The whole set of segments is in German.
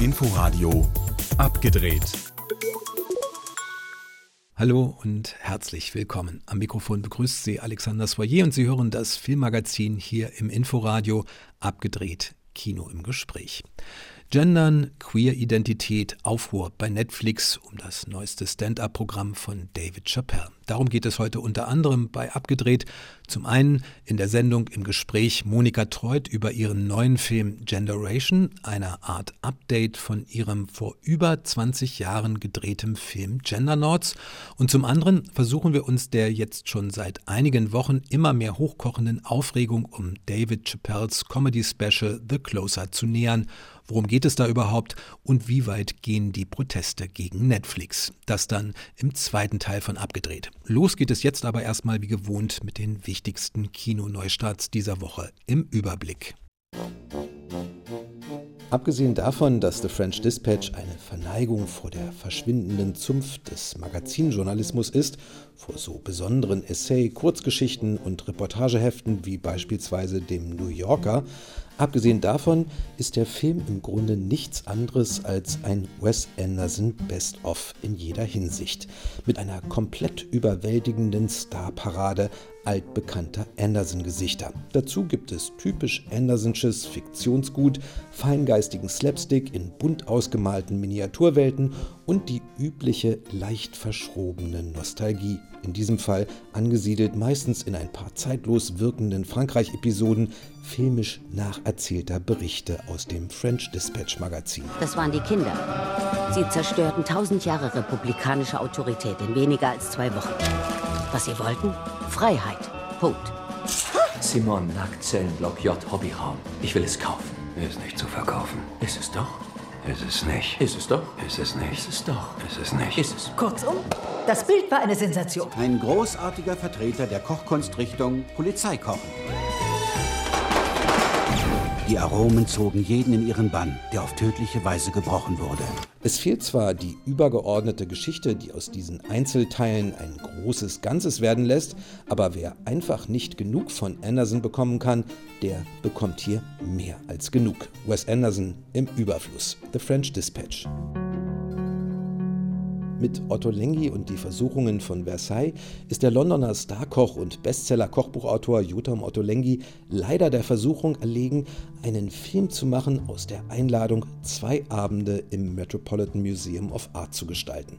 Inforadio abgedreht. Hallo und herzlich willkommen. Am Mikrofon begrüßt Sie Alexander Soyer und Sie hören das Filmmagazin hier im Inforadio abgedreht Kino im Gespräch. Gendern, Queer-Identität, Aufruhr bei Netflix um das neueste Stand-up-Programm von David Chappelle. Darum geht es heute unter anderem bei Abgedreht. Zum einen in der Sendung im Gespräch Monika Treut über ihren neuen Film Generation, einer Art Update von ihrem vor über 20 Jahren gedrehtem Film Gendernauts. Und zum anderen versuchen wir uns der jetzt schon seit einigen Wochen immer mehr hochkochenden Aufregung um David Chappelles Comedy-Special The Closer zu nähern Worum geht es da überhaupt und wie weit gehen die Proteste gegen Netflix? Das dann im zweiten Teil von Abgedreht. Los geht es jetzt aber erstmal wie gewohnt mit den wichtigsten Kinoneustarts dieser Woche im Überblick. Abgesehen davon, dass The French Dispatch eine Verneigung vor der verschwindenden Zunft des Magazinjournalismus ist, vor so besonderen Essay, Kurzgeschichten und Reportageheften wie beispielsweise dem New Yorker, Abgesehen davon ist der Film im Grunde nichts anderes als ein Wes Anderson Best-of in jeder Hinsicht, mit einer komplett überwältigenden Starparade altbekannter Anderson-Gesichter. Dazu gibt es typisch Andersonsches Fiktionsgut, feingeistigen Slapstick in bunt ausgemalten Miniaturwelten und die übliche leicht verschrobene Nostalgie. In diesem Fall angesiedelt meistens in ein paar zeitlos wirkenden Frankreich-Episoden filmisch nacherzählter Berichte aus dem French Dispatch Magazin. Das waren die Kinder. Sie zerstörten tausend Jahre republikanische Autorität in weniger als zwei Wochen. Was sie wollten? Freiheit. Punkt. Simon, Nackzellenblock J, Hobbyraum. Ich will es kaufen. Ist nicht zu verkaufen. Ist es doch? Ist es nicht. Ist es doch? Ist es nicht. Ist es doch? Ist es nicht. Ist es. Kurzum, das Bild war eine Sensation. Ein großartiger Vertreter der Kochkunstrichtung Polizeikochen. Die Aromen zogen jeden in ihren Bann, der auf tödliche Weise gebrochen wurde. Es fehlt zwar die übergeordnete Geschichte, die aus diesen Einzelteilen ein großes Ganzes werden lässt, aber wer einfach nicht genug von Anderson bekommen kann, der bekommt hier mehr als genug. Wes Anderson im Überfluss. The French Dispatch. Mit Otto Lengi und die Versuchungen von Versailles ist der Londoner Starkoch und Bestseller-Kochbuchautor Jotam Otto Lengi leider der Versuchung erlegen, einen Film zu machen aus der Einladung, zwei Abende im Metropolitan Museum of Art zu gestalten.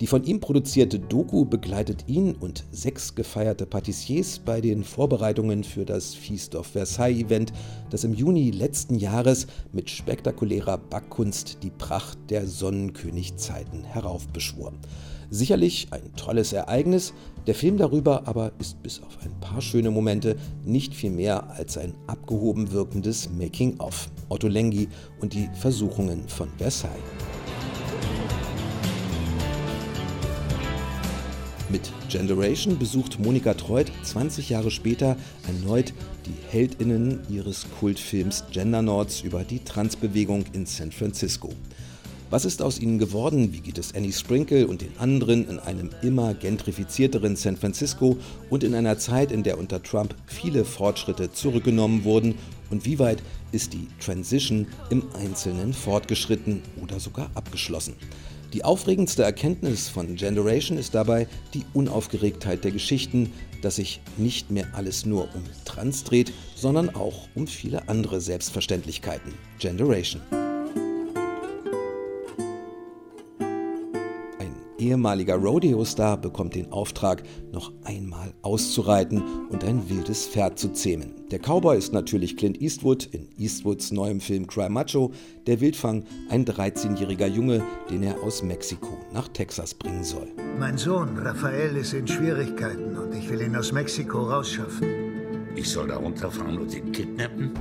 Die von ihm produzierte Doku begleitet ihn und sechs gefeierte Patissiers bei den Vorbereitungen für das Feast of Versailles Event, das im Juni letzten Jahres mit spektakulärer Backkunst die Pracht der Sonnenkönig-Zeiten heraufbeschwor. Sicherlich ein tolles Ereignis, der Film darüber aber ist bis auf ein paar schöne Momente nicht viel mehr als ein abgehoben wirkendes Making-of. Otto Lengi und die Versuchungen von Versailles. Mit Generation besucht Monika Treut 20 Jahre später erneut die Heldinnen ihres Kultfilms Gendernauts über die Transbewegung in San Francisco. Was ist aus ihnen geworden? Wie geht es Annie Sprinkle und den anderen in einem immer gentrifizierteren San Francisco und in einer Zeit, in der unter Trump viele Fortschritte zurückgenommen wurden? Und wie weit ist die Transition im Einzelnen fortgeschritten oder sogar abgeschlossen? Die aufregendste Erkenntnis von Generation ist dabei die Unaufgeregtheit der Geschichten, dass sich nicht mehr alles nur um Trans dreht, sondern auch um viele andere Selbstverständlichkeiten. Generation. Ehemaliger Rodeo-Star bekommt den Auftrag, noch einmal auszureiten und ein wildes Pferd zu zähmen. Der Cowboy ist natürlich Clint Eastwood in Eastwoods neuem Film Cry Macho, der Wildfang ein 13-jähriger Junge, den er aus Mexiko nach Texas bringen soll. Mein Sohn Raphael ist in Schwierigkeiten und ich will ihn aus Mexiko rausschaffen. Ich soll da runterfahren und ihn kidnappen?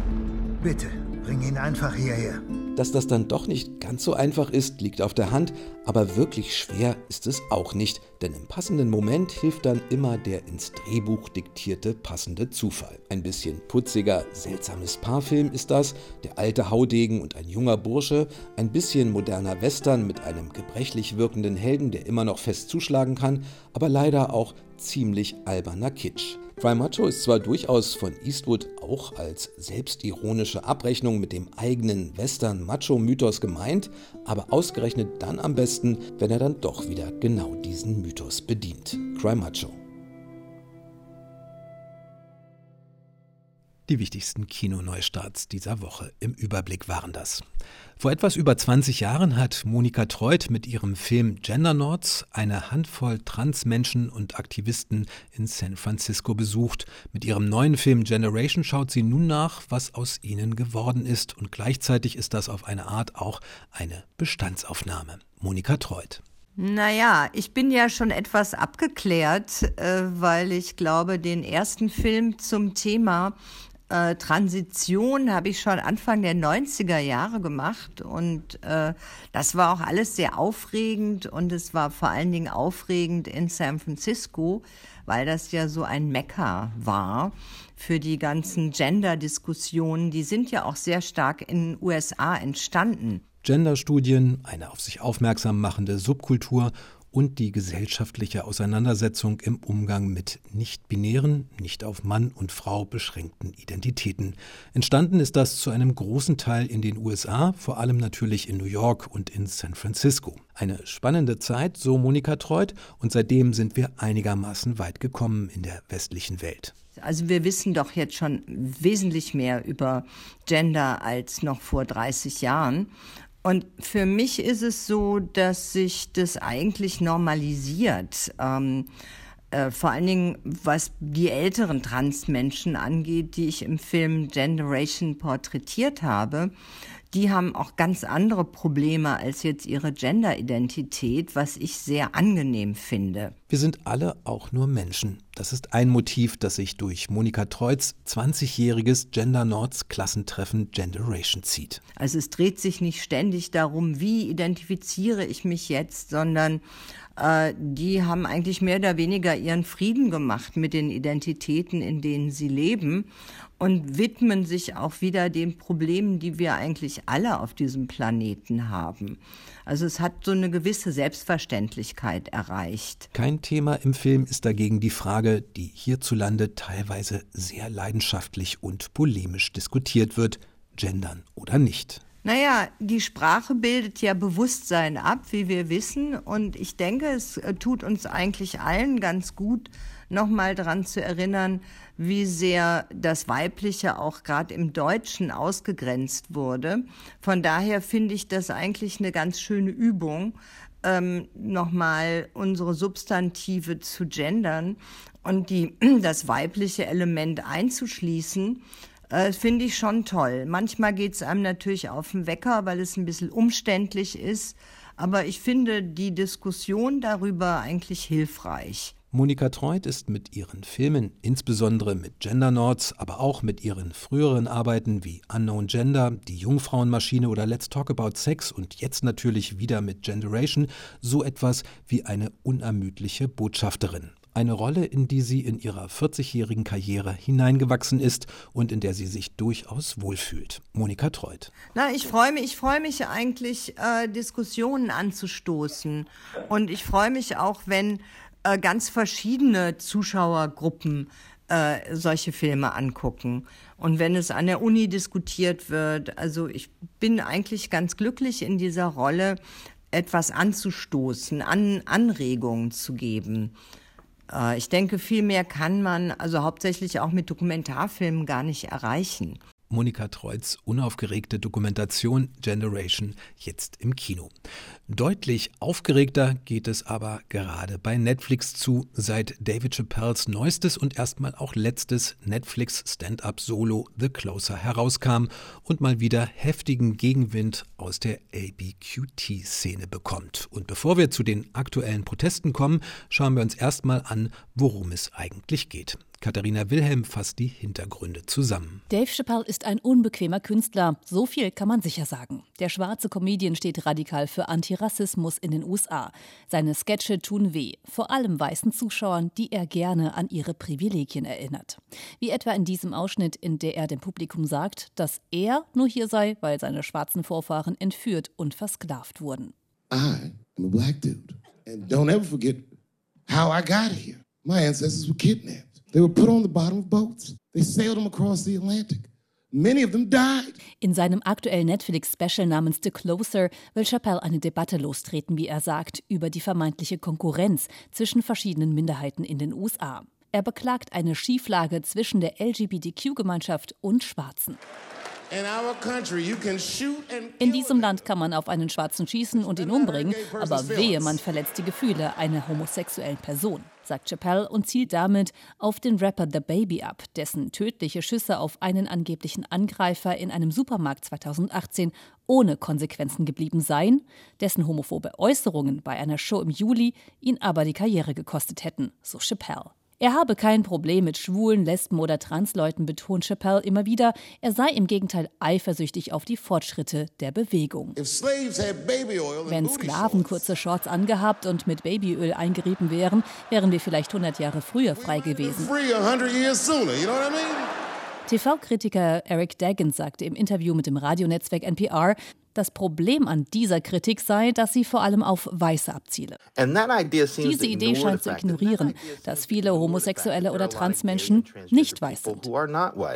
Bitte, bring ihn einfach hierher. Dass das dann doch nicht ganz so einfach ist, liegt auf der Hand, aber wirklich schwer ist es auch nicht, denn im passenden Moment hilft dann immer der ins Drehbuch diktierte passende Zufall. Ein bisschen putziger, seltsames Paarfilm ist das, der alte Haudegen und ein junger Bursche, ein bisschen moderner Western mit einem gebrechlich wirkenden Helden, der immer noch fest zuschlagen kann, aber leider auch ziemlich alberner Kitsch. Cry Macho ist zwar durchaus von Eastwood auch als selbstironische Abrechnung mit dem eigenen Western-Macho-Mythos gemeint, aber ausgerechnet dann am besten, wenn er dann doch wieder genau diesen Mythos bedient. Cry Macho. Die wichtigsten Kinoneustarts dieser Woche im Überblick waren das. Vor etwas über 20 Jahren hat Monika Treut mit ihrem Film Gender Nords eine Handvoll Transmenschen und Aktivisten in San Francisco besucht. Mit ihrem neuen Film Generation schaut sie nun nach, was aus ihnen geworden ist und gleichzeitig ist das auf eine Art auch eine Bestandsaufnahme. Monika Treut. Naja, ich bin ja schon etwas abgeklärt, äh, weil ich glaube, den ersten Film zum Thema äh, Transition habe ich schon Anfang der 90er Jahre gemacht und äh, das war auch alles sehr aufregend und es war vor allen Dingen aufregend in San Francisco, weil das ja so ein Mekka war für die ganzen Gender-Diskussionen. Die sind ja auch sehr stark in den USA entstanden. Genderstudien, eine auf sich aufmerksam machende Subkultur und die gesellschaftliche Auseinandersetzung im Umgang mit nicht-binären, nicht auf Mann und Frau beschränkten Identitäten. Entstanden ist das zu einem großen Teil in den USA, vor allem natürlich in New York und in San Francisco. Eine spannende Zeit, so Monika Treut, und seitdem sind wir einigermaßen weit gekommen in der westlichen Welt. Also wir wissen doch jetzt schon wesentlich mehr über Gender als noch vor 30 Jahren. Und für mich ist es so, dass sich das eigentlich normalisiert. Ähm, äh, vor allen Dingen, was die älteren Transmenschen angeht, die ich im Film Generation porträtiert habe die haben auch ganz andere Probleme als jetzt ihre Gender-Identität, was ich sehr angenehm finde. Wir sind alle auch nur Menschen. Das ist ein Motiv, das sich durch Monika Treutz 20-jähriges Gender Nords Klassentreffen Generation zieht. Also es dreht sich nicht ständig darum, wie identifiziere ich mich jetzt, sondern äh, die haben eigentlich mehr oder weniger ihren Frieden gemacht mit den Identitäten, in denen sie leben und widmen sich auch wieder den Problemen, die wir eigentlich alle auf diesem Planeten haben. Also es hat so eine gewisse Selbstverständlichkeit erreicht. Kein Thema im Film ist dagegen die Frage, die hierzulande teilweise sehr leidenschaftlich und polemisch diskutiert wird, gendern oder nicht. Naja, die Sprache bildet ja Bewusstsein ab, wie wir wissen. Und ich denke, es äh, tut uns eigentlich allen ganz gut, nochmal daran zu erinnern, wie sehr das Weibliche auch gerade im Deutschen ausgegrenzt wurde. Von daher finde ich das eigentlich eine ganz schöne Übung, ähm, nochmal unsere Substantive zu gendern und die, das weibliche Element einzuschließen. Äh, Finde ich schon toll. Manchmal geht es einem natürlich auf den Wecker, weil es ein bisschen umständlich ist. Aber ich finde die Diskussion darüber eigentlich hilfreich. Monika Treut ist mit ihren Filmen, insbesondere mit Gender Nords, aber auch mit ihren früheren Arbeiten wie Unknown Gender, Die Jungfrauenmaschine oder Let's Talk About Sex und jetzt natürlich wieder mit Generation, so etwas wie eine unermüdliche Botschafterin. Eine Rolle, in die sie in ihrer 40-jährigen Karriere hineingewachsen ist und in der sie sich durchaus wohlfühlt. Monika Treut. Na, ich freue mich, ich freue mich eigentlich, äh, Diskussionen anzustoßen. Und ich freue mich auch, wenn äh, ganz verschiedene Zuschauergruppen äh, solche Filme angucken. Und wenn es an der Uni diskutiert wird, also ich bin eigentlich ganz glücklich in dieser Rolle, etwas anzustoßen, an Anregungen zu geben. Äh, ich denke, viel mehr kann man, also hauptsächlich auch mit Dokumentarfilmen, gar nicht erreichen. Monika Treutz unaufgeregte Dokumentation Generation jetzt im Kino. Deutlich aufgeregter geht es aber gerade bei Netflix zu, seit David Chappelles neuestes und erstmal auch letztes Netflix Stand-up Solo The Closer herauskam und mal wieder heftigen Gegenwind aus der ABQT-Szene bekommt. Und bevor wir zu den aktuellen Protesten kommen, schauen wir uns erstmal an, worum es eigentlich geht. Katharina Wilhelm fasst die Hintergründe zusammen. Dave Chappelle ist ein unbequemer Künstler, so viel kann man sicher sagen. Der schwarze Comedian steht radikal für Antirassismus in den USA. Seine Sketche tun weh, vor allem weißen Zuschauern, die er gerne an ihre Privilegien erinnert. Wie etwa in diesem Ausschnitt, in der er dem Publikum sagt, dass er nur hier sei, weil seine schwarzen Vorfahren entführt und versklavt wurden. I am a black dude. And don't ever forget how I got here. My ancestors were kidnapped. They were put on the bottom of boats. They sailed them across the Atlantic. Many of them died. In seinem aktuellen Netflix-Special namens The Closer will Chappelle eine Debatte lostreten, wie er sagt, über die vermeintliche Konkurrenz zwischen verschiedenen Minderheiten in den USA. Er beklagt eine Schieflage zwischen der LGBTQ-Gemeinschaft und Schwarzen. In diesem Land kann man auf einen Schwarzen schießen und ihn umbringen, aber wehe, man verletzt die Gefühle einer homosexuellen Person, sagt Chappelle und zielt damit auf den Rapper The Baby ab, dessen tödliche Schüsse auf einen angeblichen Angreifer in einem Supermarkt 2018 ohne Konsequenzen geblieben seien, dessen homophobe Äußerungen bei einer Show im Juli ihn aber die Karriere gekostet hätten, so Chappelle. Er habe kein Problem mit Schwulen, Lesben oder Transleuten, betont Chappelle immer wieder. Er sei im Gegenteil eifersüchtig auf die Fortschritte der Bewegung. Wenn Sklaven kurze Shorts angehabt und mit Babyöl eingerieben wären, wären wir vielleicht 100 Jahre früher frei gewesen. TV-Kritiker Eric Daggins sagte im Interview mit dem Radionetzwerk NPR, das Problem an dieser Kritik sei, dass sie vor allem auf Weiße abziele. Diese Idee scheint zu ignorieren, dass viele Homosexuelle oder Transmenschen nicht weiß sind.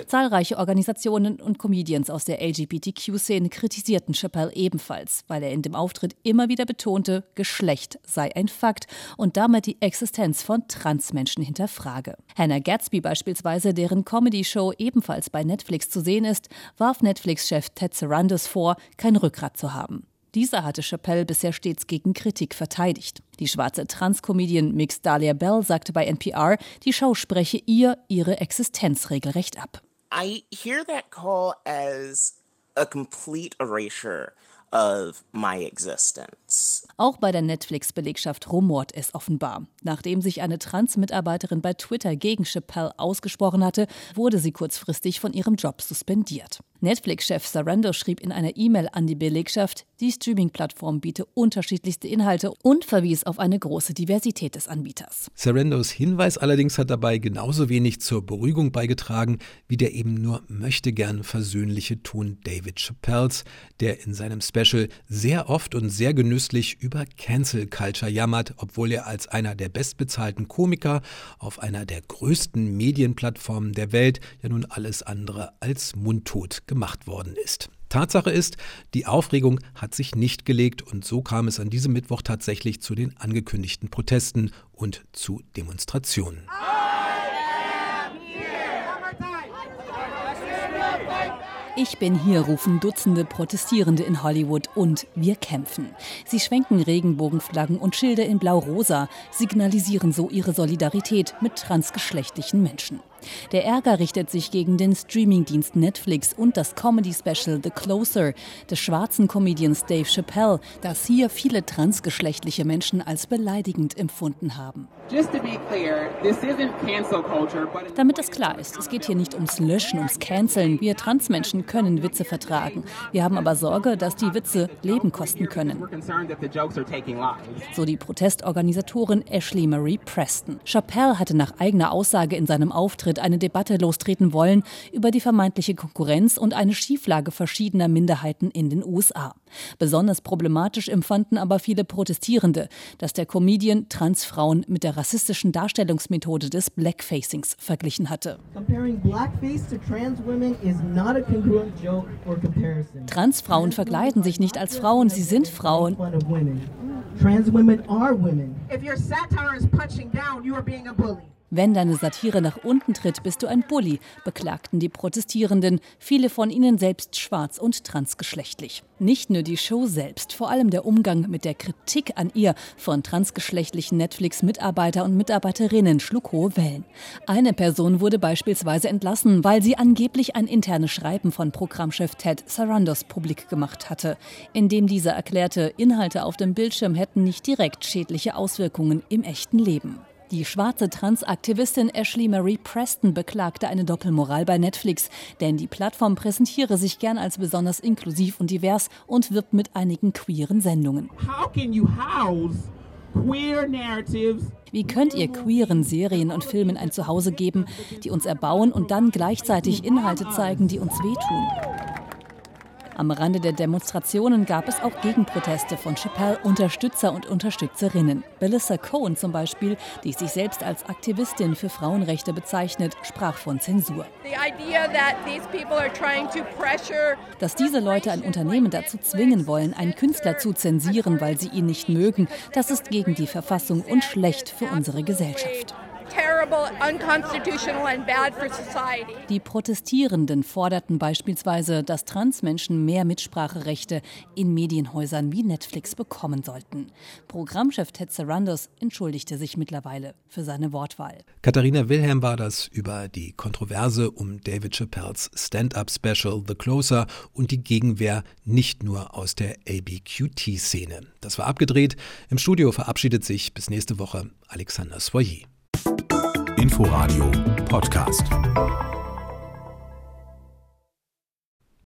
Zahlreiche Organisationen und Comedians aus der LGBTQ-Szene kritisierten Chappelle ebenfalls, weil er in dem Auftritt immer wieder betonte, Geschlecht sei ein Fakt und damit die Existenz von Transmenschen hinterfrage. Hannah Gatsby beispielsweise, deren Comedy-Show ebenfalls bei Netflix zu sehen ist, warf Netflix-Chef Ted Sarandos vor, kein Rückgrat zu haben. Dieser hatte Chappelle bisher stets gegen Kritik verteidigt. Die schwarze Trans-Comedian Mix Dahlia Bell sagte bei NPR, die Show spreche ihr ihre Existenz regelrecht ab. I hear that call as a complete erasure of my existence. Auch bei der Netflix-Belegschaft rumort es offenbar. Nachdem sich eine Trans-Mitarbeiterin bei Twitter gegen Chappelle ausgesprochen hatte, wurde sie kurzfristig von ihrem Job suspendiert. Netflix-Chef Sarando schrieb in einer E-Mail an die Belegschaft, die Streaming-Plattform biete unterschiedlichste Inhalte und verwies auf eine große Diversität des Anbieters. Sarandos Hinweis allerdings hat dabei genauso wenig zur Beruhigung beigetragen, wie der eben nur möchte gern versöhnliche Ton David Chappelles, der in seinem Special sehr oft und sehr genüsslich über Cancel Culture jammert, obwohl er als einer der bestbezahlten Komiker auf einer der größten Medienplattformen der Welt ja nun alles andere als mundtot gemacht worden ist. Tatsache ist, die Aufregung hat sich nicht gelegt und so kam es an diesem Mittwoch tatsächlich zu den angekündigten Protesten und zu Demonstrationen. Ich bin hier, rufen Dutzende Protestierende in Hollywood und wir kämpfen. Sie schwenken Regenbogenflaggen und Schilder in blau-rosa, signalisieren so ihre Solidarität mit transgeschlechtlichen Menschen. Der Ärger richtet sich gegen den Streamingdienst Netflix und das Comedy-Special The Closer des schwarzen Comedians Dave Chappelle, das hier viele transgeschlechtliche Menschen als beleidigend empfunden haben. Damit es klar ist, es geht hier nicht ums Löschen, ums Canceln. Wir Transmenschen können Witze vertragen. Wir haben aber Sorge, dass die Witze Leben kosten können. So die Protestorganisatorin Ashley Marie Preston. Chappelle hatte nach eigener Aussage in seinem Auftritt Auftritt eine Debatte lostreten wollen über die vermeintliche Konkurrenz und eine Schieflage verschiedener Minderheiten in den USA. Besonders problematisch empfanden aber viele Protestierende, dass der Comedian Transfrauen mit der rassistischen Darstellungsmethode des Blackfacings verglichen hatte. Transfrauen verkleiden sich nicht als Frauen, sie sind Frauen. Trans women are women. If your satire is punching down, you are being a bully. Wenn deine Satire nach unten tritt, bist du ein Bully, beklagten die Protestierenden, viele von ihnen selbst schwarz und transgeschlechtlich. Nicht nur die Show selbst, vor allem der Umgang mit der Kritik an ihr von transgeschlechtlichen Netflix-Mitarbeiter und Mitarbeiterinnen schlug hohe Wellen. Eine Person wurde beispielsweise entlassen, weil sie angeblich ein internes Schreiben von Programmchef Ted Sarandos publik gemacht hatte, in dem dieser erklärte, Inhalte auf dem Bildschirm hätten nicht direkt schädliche Auswirkungen im echten Leben. Die schwarze Transaktivistin Ashley Marie Preston beklagte eine Doppelmoral bei Netflix, denn die Plattform präsentiere sich gern als besonders inklusiv und divers und wirbt mit einigen queeren Sendungen. Wie könnt ihr queeren Serien und Filmen ein Zuhause geben, die uns erbauen und dann gleichzeitig Inhalte zeigen, die uns wehtun? Am Rande der Demonstrationen gab es auch Gegenproteste von Chappelle-Unterstützer und Unterstützerinnen. Melissa Cohen zum Beispiel, die sich selbst als Aktivistin für Frauenrechte bezeichnet, sprach von Zensur. Dass diese Leute ein Unternehmen dazu zwingen wollen, einen Künstler zu zensieren, weil sie ihn nicht mögen, das ist gegen die Verfassung und schlecht für unsere Gesellschaft. Die Protestierenden forderten beispielsweise, dass Transmenschen mehr Mitspracherechte in Medienhäusern wie Netflix bekommen sollten. Programmchef Ted Sarandos entschuldigte sich mittlerweile für seine Wortwahl. Katharina Wilhelm war das über die Kontroverse um David Chappelles Stand-up-Special The Closer und die Gegenwehr nicht nur aus der ABQT-Szene. Das war abgedreht. Im Studio verabschiedet sich bis nächste Woche Alexander Soyer. Inforadio Podcast.